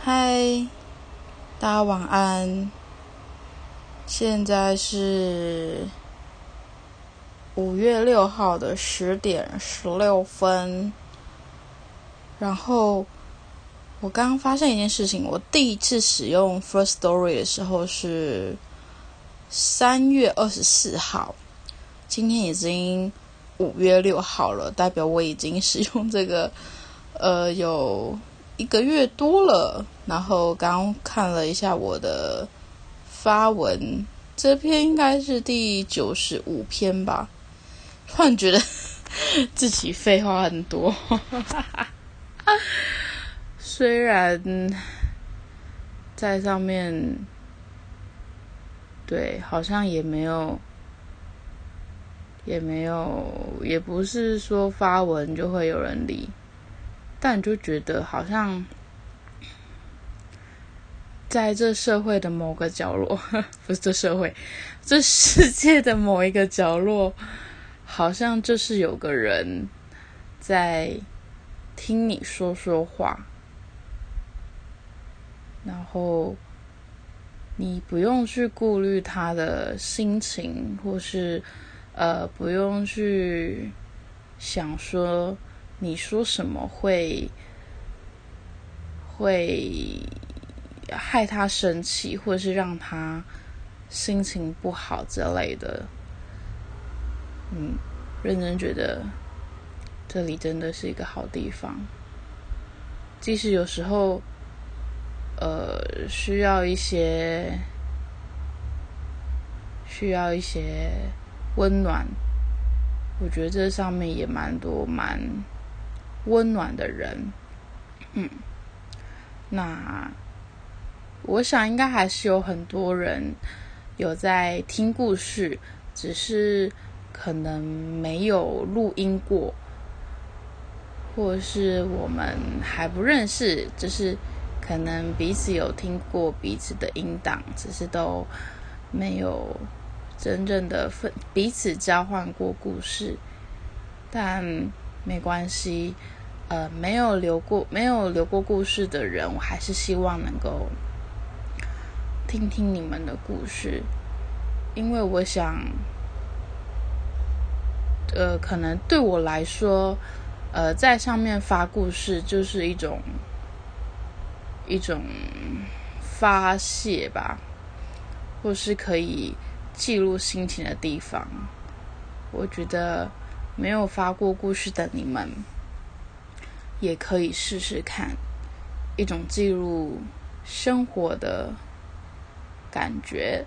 嗨，大家晚安。现在是五月六号的十点十六分。然后我刚刚发现一件事情，我第一次使用 First Story 的时候是三月二十四号，今天已经五月六号了，代表我已经使用这个呃有。一个月多了，然后刚看了一下我的发文，这篇应该是第九十五篇吧。突然觉得 自己废话很多，虽然在上面，对，好像也没有，也没有，也不是说发文就会有人理。但你就觉得好像，在这社会的某个角落，不是这社会，这世界的某一个角落，好像就是有个人在听你说说话，然后你不用去顾虑他的心情，或是呃，不用去想说。你说什么会会害他生气，或者是让他心情不好之类的？嗯，认真觉得这里真的是一个好地方，即使有时候呃需要一些需要一些温暖，我觉得这上面也蛮多蛮。温暖的人，嗯，那我想应该还是有很多人有在听故事，只是可能没有录音过，或是我们还不认识，就是可能彼此有听过彼此的音档，只是都没有真正的分彼此交换过故事，但没关系。呃，没有留过没有留过故事的人，我还是希望能够听听你们的故事，因为我想，呃，可能对我来说，呃，在上面发故事就是一种一种发泄吧，或是可以记录心情的地方。我觉得没有发过故事的你们。也可以试试看一种记录生活的感觉，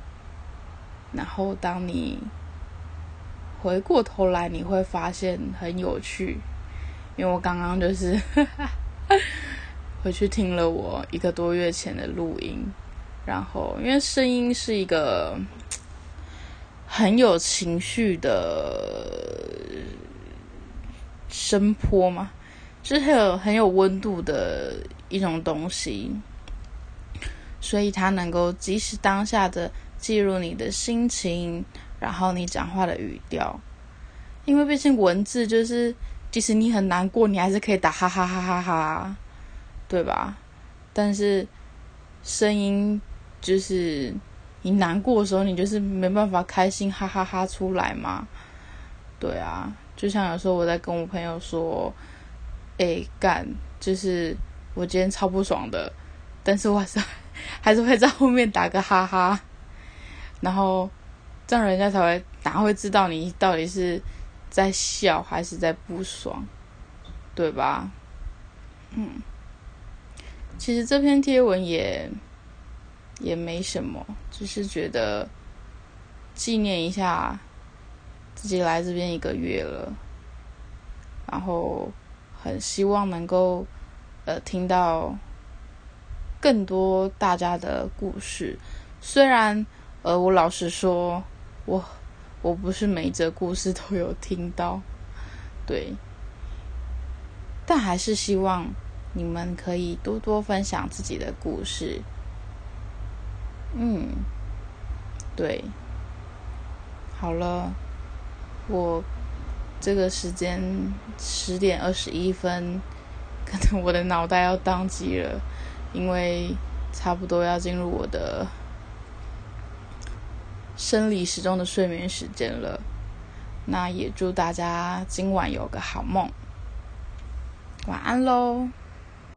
然后当你回过头来，你会发现很有趣。因为我刚刚就是 回去听了我一个多月前的录音，然后因为声音是一个很有情绪的声波嘛。就是很有很有温度的一种东西，所以它能够及时当下的记录你的心情，然后你讲话的语调。因为毕竟文字就是，即使你很难过，你还是可以打哈哈哈哈哈，对吧？但是声音就是你难过的时候，你就是没办法开心哈哈哈出来嘛。对啊，就像有时候我在跟我朋友说。哎，干！就是我今天超不爽的，但是我还是 还是会在后面打个哈哈，然后这样人家才会哪会知道你到底是在笑还是在不爽，对吧？嗯，其实这篇贴文也也没什么，只是觉得纪念一下自己来这边一个月了，然后。很希望能够，呃，听到更多大家的故事。虽然，呃，我老实说，我我不是每一则故事都有听到，对，但还是希望你们可以多多分享自己的故事。嗯，对，好了，我。这个时间十点二十一分，可能我的脑袋要宕机了，因为差不多要进入我的生理时钟的睡眠时间了。那也祝大家今晚有个好梦，晚安喽。